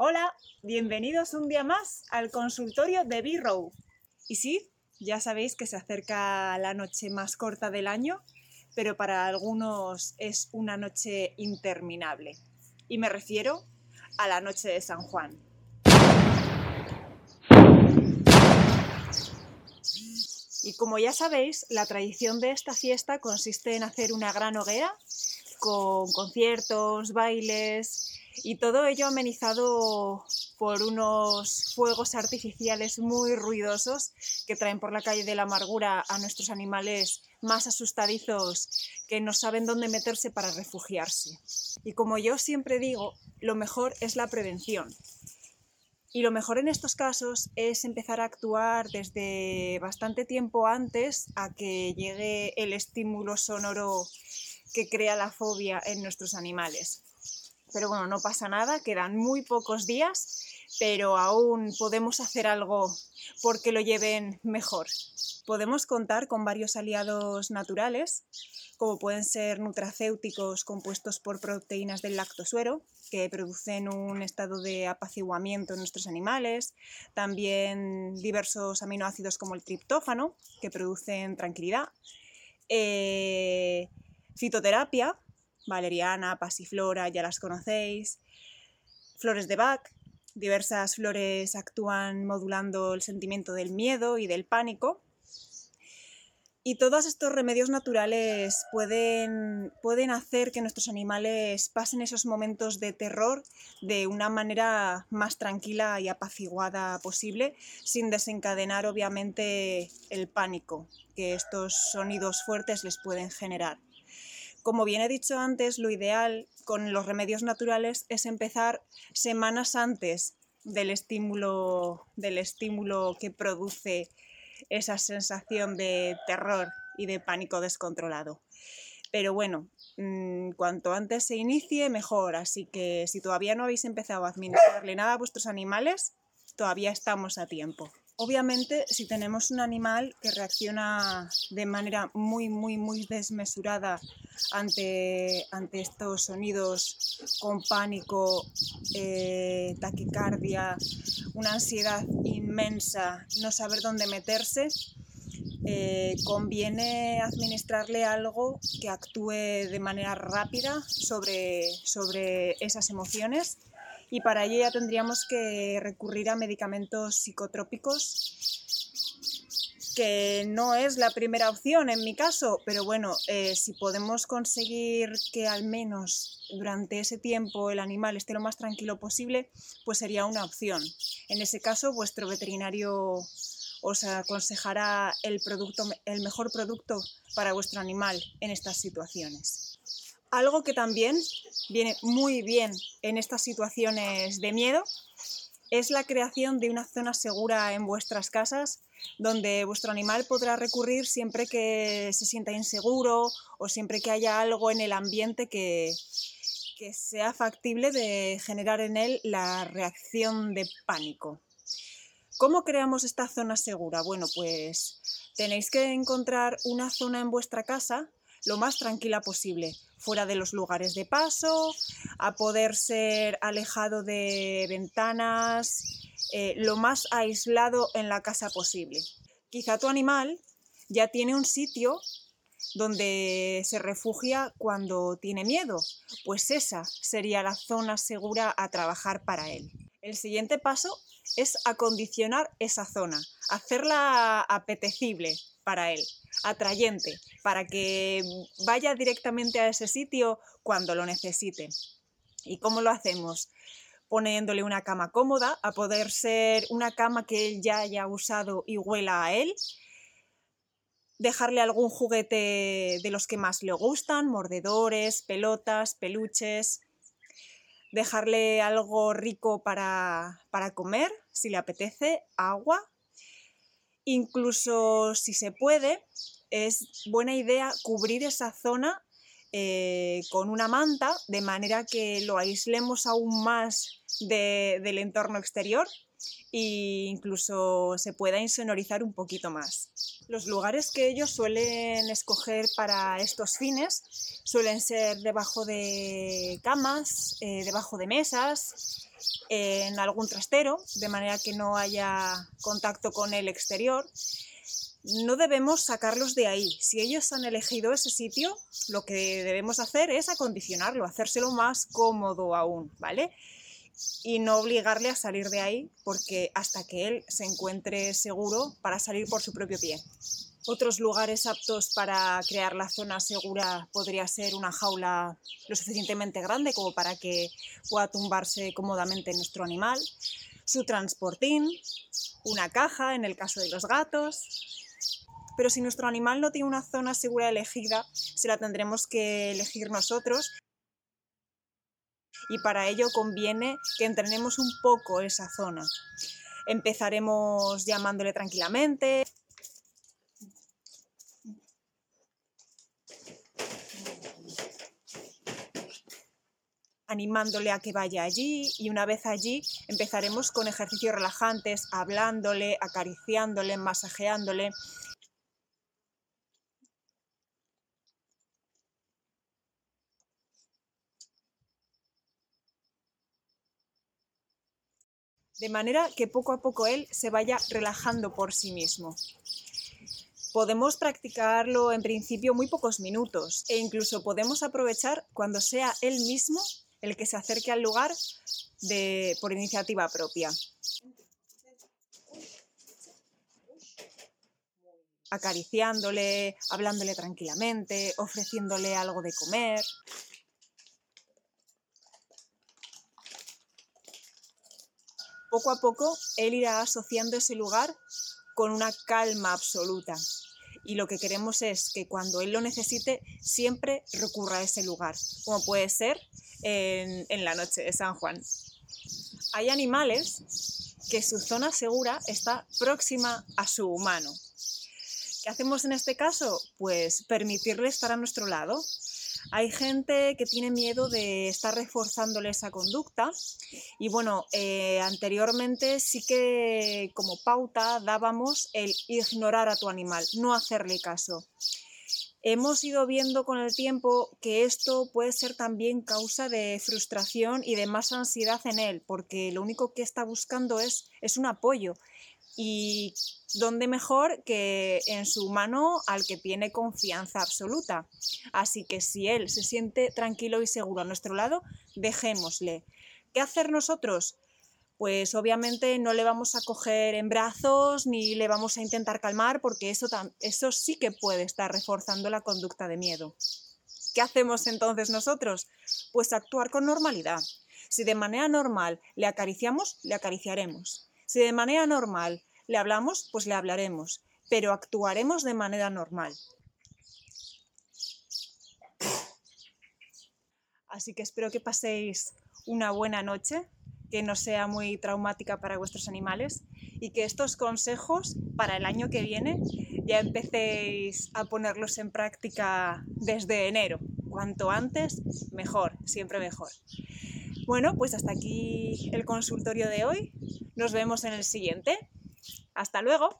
Hola, bienvenidos un día más al consultorio de B-Row. Y sí, ya sabéis que se acerca la noche más corta del año, pero para algunos es una noche interminable. Y me refiero a la noche de San Juan. Y como ya sabéis, la tradición de esta fiesta consiste en hacer una gran hoguera con conciertos, bailes y todo ello amenizado por unos fuegos artificiales muy ruidosos que traen por la calle de la amargura a nuestros animales más asustadizos que no saben dónde meterse para refugiarse. Y como yo siempre digo, lo mejor es la prevención. Y lo mejor en estos casos es empezar a actuar desde bastante tiempo antes a que llegue el estímulo sonoro que crea la fobia en nuestros animales. Pero bueno, no pasa nada, quedan muy pocos días, pero aún podemos hacer algo porque lo lleven mejor. Podemos contar con varios aliados naturales, como pueden ser nutracéuticos compuestos por proteínas del lactosuero, que producen un estado de apaciguamiento en nuestros animales, también diversos aminoácidos como el triptófano, que producen tranquilidad, eh, fitoterapia, valeriana, pasiflora, ya las conocéis, flores de Bach, diversas flores actúan modulando el sentimiento del miedo y del pánico. Y todos estos remedios naturales pueden, pueden hacer que nuestros animales pasen esos momentos de terror de una manera más tranquila y apaciguada posible, sin desencadenar obviamente el pánico que estos sonidos fuertes les pueden generar. Como bien he dicho antes, lo ideal con los remedios naturales es empezar semanas antes del estímulo, del estímulo que produce esa sensación de terror y de pánico descontrolado. Pero bueno, mm, cuanto antes se inicie, mejor. Así que si todavía no habéis empezado a administrarle nada a vuestros animales, todavía estamos a tiempo. Obviamente, si tenemos un animal que reacciona de manera muy, muy, muy desmesurada ante, ante estos sonidos con pánico, eh, taquicardia, una ansiedad inmensa, no saber dónde meterse, eh, conviene administrarle algo que actúe de manera rápida sobre, sobre esas emociones y para ello ya tendríamos que recurrir a medicamentos psicotrópicos que no es la primera opción en mi caso, pero bueno, eh, si podemos conseguir que al menos durante ese tiempo el animal esté lo más tranquilo posible, pues sería una opción. En ese caso, vuestro veterinario os aconsejará el, producto, el mejor producto para vuestro animal en estas situaciones. Algo que también viene muy bien en estas situaciones de miedo es la creación de una zona segura en vuestras casas donde vuestro animal podrá recurrir siempre que se sienta inseguro o siempre que haya algo en el ambiente que, que sea factible de generar en él la reacción de pánico. ¿Cómo creamos esta zona segura? Bueno, pues tenéis que encontrar una zona en vuestra casa lo más tranquila posible, fuera de los lugares de paso, a poder ser alejado de ventanas, eh, lo más aislado en la casa posible. Quizá tu animal ya tiene un sitio donde se refugia cuando tiene miedo, pues esa sería la zona segura a trabajar para él. El siguiente paso es acondicionar esa zona, hacerla apetecible para él, atrayente, para que vaya directamente a ese sitio cuando lo necesite. ¿Y cómo lo hacemos? Poniéndole una cama cómoda, a poder ser una cama que él ya haya usado y huela a él, dejarle algún juguete de los que más le gustan, mordedores, pelotas, peluches, dejarle algo rico para, para comer, si le apetece, agua. Incluso si se puede, es buena idea cubrir esa zona eh, con una manta de manera que lo aislemos aún más del entorno exterior e incluso se pueda insonorizar un poquito más. Los lugares que ellos suelen escoger para estos fines suelen ser debajo de camas, eh, debajo de mesas, en algún trastero, de manera que no haya contacto con el exterior. No debemos sacarlos de ahí. Si ellos han elegido ese sitio, lo que debemos hacer es acondicionarlo, hacérselo más cómodo aún, ¿vale? Y no obligarle a salir de ahí porque hasta que él se encuentre seguro para salir por su propio pie. Otros lugares aptos para crear la zona segura podría ser una jaula lo suficientemente grande como para que pueda tumbarse cómodamente nuestro animal, su transportín, una caja en el caso de los gatos. Pero si nuestro animal no tiene una zona segura elegida, se la tendremos que elegir nosotros y para ello conviene que entrenemos un poco esa zona. Empezaremos llamándole tranquilamente, animándole a que vaya allí y una vez allí empezaremos con ejercicios relajantes, hablándole, acariciándole, masajeándole. De manera que poco a poco él se vaya relajando por sí mismo. Podemos practicarlo en principio muy pocos minutos e incluso podemos aprovechar cuando sea él mismo el que se acerque al lugar de, por iniciativa propia. acariciándole, hablándole tranquilamente, ofreciéndole algo de comer. Poco a poco, él irá asociando ese lugar con una calma absoluta. Y lo que queremos es que cuando él lo necesite, siempre recurra a ese lugar, como puede ser en, la noche de San Juan. Hay animales que su zona segura está próxima a su humano. ¿Qué hacemos en este caso? Pues permitirle estar a nuestro lado. Hay gente que tiene miedo de estar reforzándole esa conducta y bueno, eh, anteriormente sí que como pauta dábamos el ignorar a tu animal, no hacerle caso. Hemos ido viendo con el tiempo que esto puede ser también causa de frustración y de más ansiedad en él, porque lo único que está buscando es, un apoyo. Y dónde mejor que en su mano al que tiene confianza absoluta. Así que si él se siente tranquilo y seguro a nuestro lado, dejémosle. ¿Qué hacer nosotros? Pues obviamente no le vamos a coger en brazos ni le vamos a intentar calmar porque eso, eso sí que puede estar reforzando la conducta de miedo. ¿Qué hacemos entonces nosotros? Pues actuar con normalidad. Si de manera normal le acariciamos, le acariciaremos. Si de manera normal le hablamos, pues le hablaremos, pero actuaremos de manera normal. Así que espero que paséis una buena noche que no sea muy traumática para vuestros animales y que estos consejos para el año que viene ya empecéis a ponerlos en práctica desde enero. Cuanto antes, mejor, siempre mejor. Bueno, pues hasta aquí el consultorio de hoy. Nos vemos en el siguiente. Hasta luego.